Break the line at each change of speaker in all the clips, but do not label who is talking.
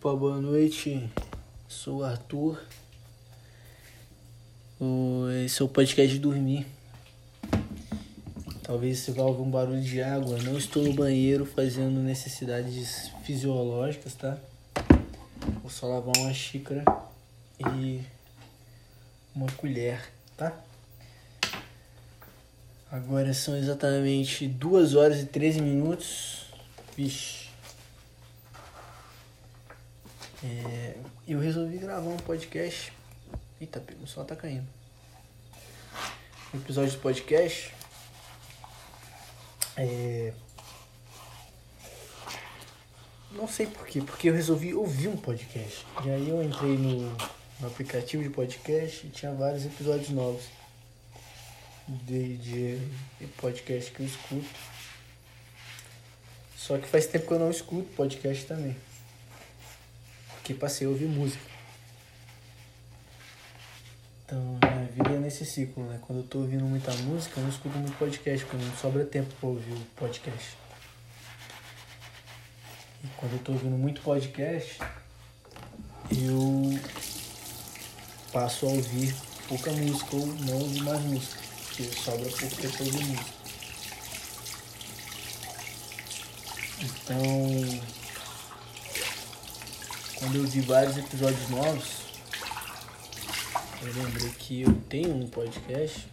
Opa, boa noite. Sou o Arthur. Esse é o podcast de dormir. Talvez você vá um barulho de água. Não estou no banheiro fazendo necessidades fisiológicas, tá? Vou só lavar uma xícara e uma colher, tá? Agora são exatamente 2 horas e 13 minutos. Vixe. É, eu resolvi gravar um podcast. Eita, o sol tá caindo. Um episódio do podcast. É... Não sei porquê, porque eu resolvi ouvir um podcast. E aí eu entrei no, no aplicativo de podcast e tinha vários episódios novos de, de podcast que eu escuto. Só que faz tempo que eu não escuto podcast também. Porque passei a ouvir música. Então, minha vida é nesse ciclo, né? Quando eu tô ouvindo muita música, eu não escuto muito podcast, porque não sobra tempo pra ouvir o podcast. E quando eu tô ouvindo muito podcast, eu passo a ouvir pouca música ou não ouvir mais música, porque sobra pouco tempo ouvir música. Então, quando eu vi vários episódios novos, eu lembrei que eu tenho um podcast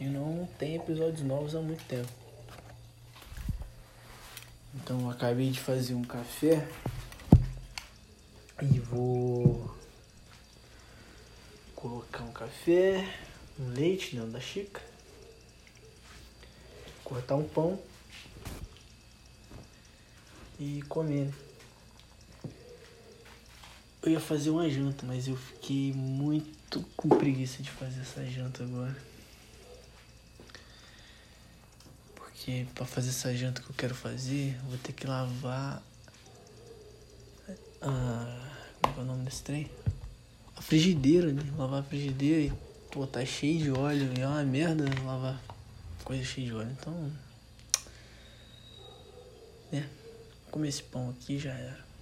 e não tem episódios novos há muito tempo. Então eu acabei de fazer um café e vou colocar um café, um leite dentro da xícara, cortar um pão e comer. Eu ia fazer uma janta, mas eu fiquei muito com preguiça de fazer essa janta agora. Porque para fazer essa janta que eu quero fazer, eu vou ter que lavar. Ah, como é o nome desse trem? A frigideira, né? Lavar a frigideira e pô, tá cheio de óleo. E é uma merda lavar coisa cheia de óleo. Então. É. Comer esse pão aqui já era.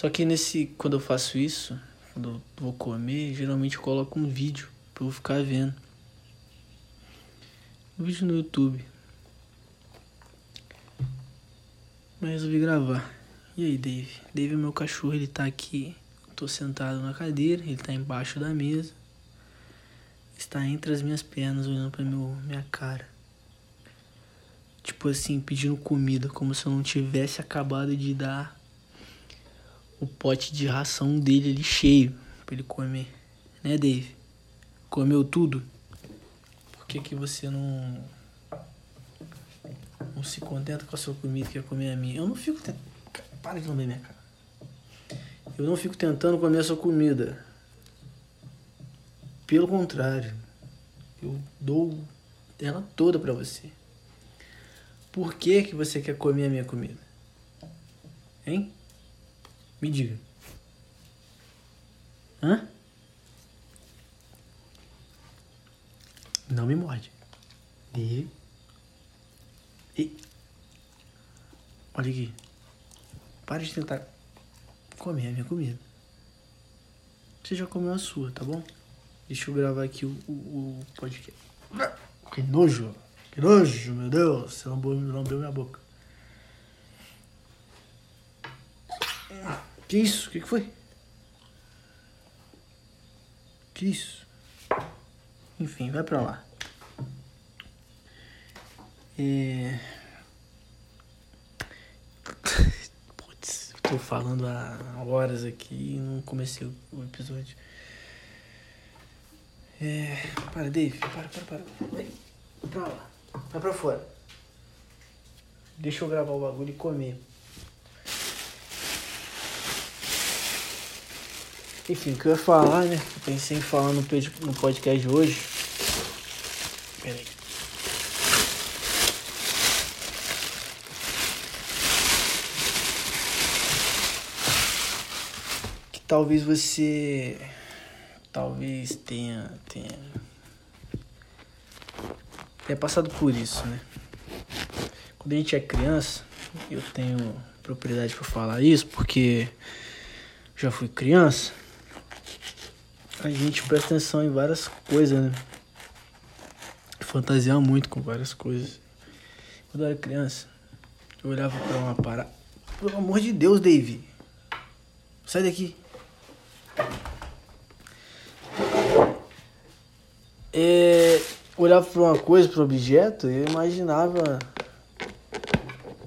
Só que nesse. Quando eu faço isso, quando eu vou comer, geralmente eu coloco um vídeo pra eu ficar vendo. Um vídeo no YouTube. Mas resolvi gravar. E aí, Dave? Dave é meu cachorro, ele tá aqui. Eu tô sentado na cadeira, ele tá embaixo da mesa. Está entre as minhas pernas, olhando pra meu, minha cara. Tipo assim, pedindo comida, como se eu não tivesse acabado de dar o pote de ração dele ali cheio pra ele comer. Né, Dave? Comeu tudo? Por que, que você não. Não se contenta com a sua comida e quer comer a minha? Eu não fico tentando. Para de lamber minha cara. Eu não fico tentando comer a sua comida. Pelo contrário, eu dou ela toda pra você. Por que, que você quer comer a minha comida? Hein? Me diga. Hã? Não me morde. E. E. Olha aqui. Para de tentar comer a minha comida. Você já comeu a sua, tá bom? Deixa eu gravar aqui o, o, o podcast. Que nojo! Que nojo, meu Deus! Você lambeu, lambeu minha boca. Que isso? O que, que foi? Que isso? Enfim, vai pra lá. É... Putz, tô falando há horas aqui e não comecei o episódio. É... Para, Dave. Para, para, para. Vai pra lá. Vai pra fora. Deixa eu gravar o bagulho e comer. Enfim, o que eu ia falar, né? Eu pensei em falar no, no podcast de hoje. Pera aí. Que talvez você. Talvez tenha. tenha. tenha passado por isso, né? Quando a gente é criança, eu tenho propriedade pra falar isso, porque já fui criança. A gente presta atenção em várias coisas, né? Fantasia muito com várias coisas. Quando eu era criança, eu olhava pra uma parada. Pelo amor de Deus, Dave. Sai daqui. É, olhava para uma coisa, um objeto, eu imaginava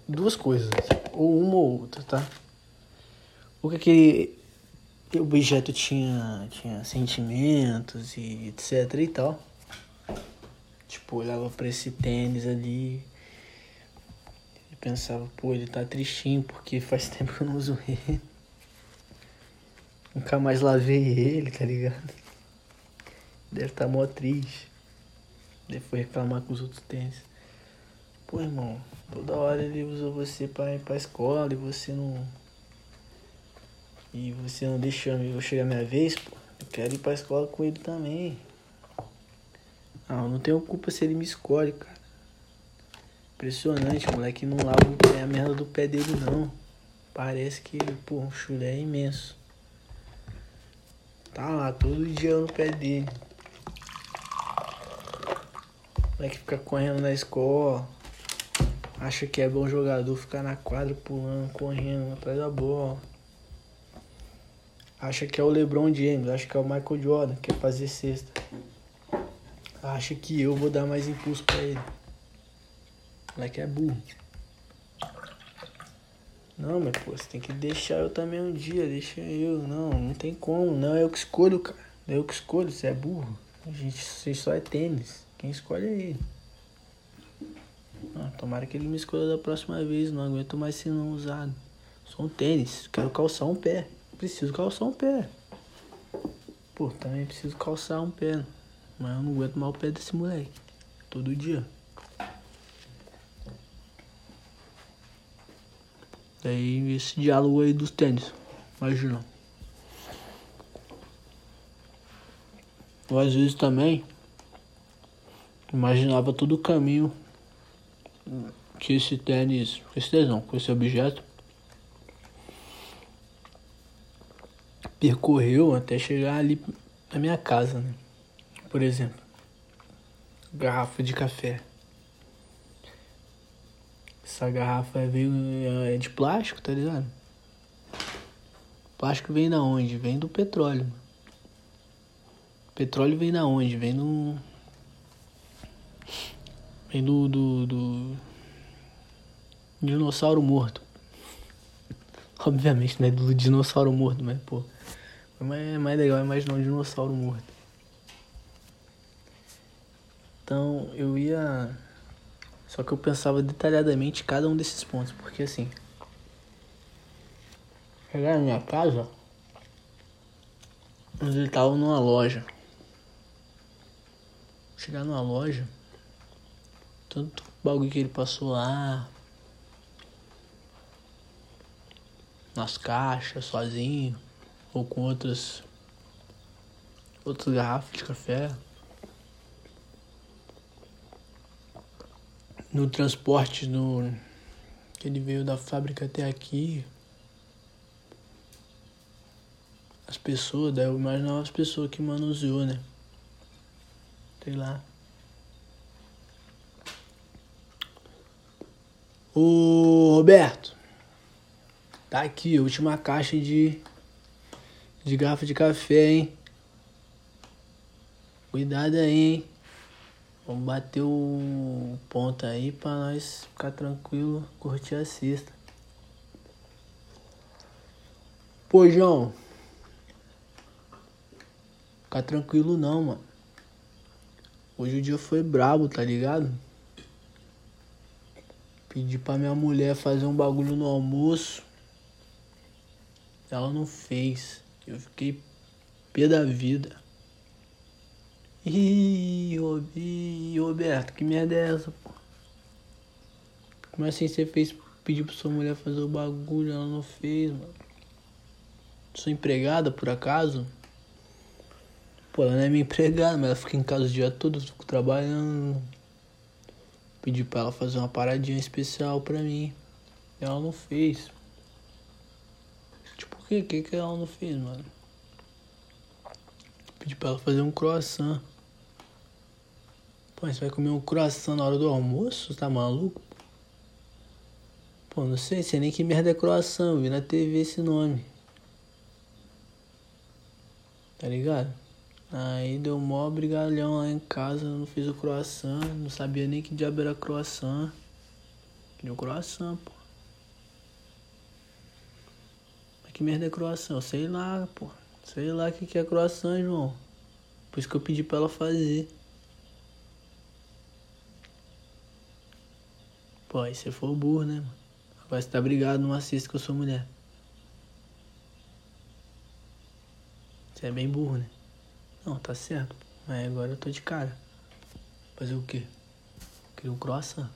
duas coisas, ou uma ou outra, tá? Ou que aquele objeto tinha, tinha sentimentos e etc e tal. Tipo, olhava para esse tênis ali e pensava, pô, ele tá tristinho porque faz tempo que eu não uso ele. Nunca mais lavei ele, tá ligado? Deve tá mó triste. Depois reclamar com os outros tênis. Pô, irmão, toda hora ele usou você pra ir pra escola e você não. E você não deixa eu chegar minha vez, pô. Eu quero ir pra escola com ele também. Não, não tenho culpa se ele me escolhe, cara. Impressionante, moleque não lava o pé, a merda do pé dele não. Parece que, pô, o chulé é imenso. Tá lá, todo dia no pé dele. Moleque fica correndo na escola. Acha que é bom jogador ficar na quadra pulando, correndo atrás da bola. Acha que é o LeBron James, acha que é o Michael Jordan, quer fazer cesta. Acha que eu vou dar mais impulso pra ele. Moleque é burro. Não, mas pô, você tem que deixar eu também um dia, deixa eu. Não, não tem como. Não é eu que escolho, cara. É eu que escolho, você é burro. A gente, você só é tênis. Quem escolhe é ele. Ah, tomara que ele me escolha da próxima vez. Não aguento mais ser não usado. Sou um tênis. Quero calçar um pé. Preciso calçar um pé. Pô, também preciso calçar um pé. Mas eu não aguento mais o pé desse moleque. Todo dia. Daí esse diálogo aí dos tênis. Imagina. Ou às vezes também Imaginava todo o caminho que esse tênis, esse tênis não, com esse objeto percorreu até chegar ali na minha casa, né? Por exemplo, garrafa de café. Essa garrafa veio é de plástico, tá ligado? Plástico vem da onde? Vem do petróleo. Petróleo vem da onde? Vem do Vem do, do, do dinossauro morto. Obviamente, né? Do dinossauro morto, mas, pô. É mais, legal imaginar um dinossauro morto. Então, eu ia. Só que eu pensava detalhadamente cada um desses pontos, porque assim. Chegar na minha casa. Ele tava numa loja. Chegar numa loja tanto bagulho que ele passou lá. Nas caixas, sozinho. Ou com outras. Outras garrafas de café. No transporte no, que ele veio da fábrica até aqui. As pessoas, eu imaginava as pessoas que manuseou, né? Sei lá. Ô Roberto, tá aqui última caixa de, de garrafa de café, hein? Cuidado aí, hein? Vamos bater o ponto aí pra nós ficar tranquilo, curtir a cesta. Pô, João. Ficar tranquilo não, mano. Hoje o dia foi brabo, tá ligado? Pedi pra minha mulher fazer um bagulho no almoço. Ela não fez. Eu fiquei pé da vida. Ih, Roberto, que merda é essa, pô? Como assim você fez pedir pra sua mulher fazer o bagulho, ela não fez, mano? Sou empregada por acaso? Pô, ela não é minha empregada, mas ela fica em casa o dia todo, eu fico trabalhando. Pedi pra ela fazer uma paradinha especial pra mim. Ela não fez. Que? O que, que ela não fez, mano? Pedi pra ela fazer um croissant. Pô, você vai comer um croissant na hora do almoço? Tá maluco? Pô, não sei, sei nem que merda é croissant, vi na TV esse nome. Tá ligado? Aí deu mó brigalhão lá em casa, não fiz o croissant, não sabia nem que diabo era croissant. Queria um croissant, pô. Mas que merda é croissant? Sei lá, pô. Sei lá o que, que é croissant, João. Por isso que eu pedi pra ela fazer. Pô, aí você for burro, né, mano? Agora você tá brigado, não assiste que eu sou mulher. Você é bem burro, né? Não, tá certo. Mas agora eu tô de cara. Fazer o quê? Queria um croissant.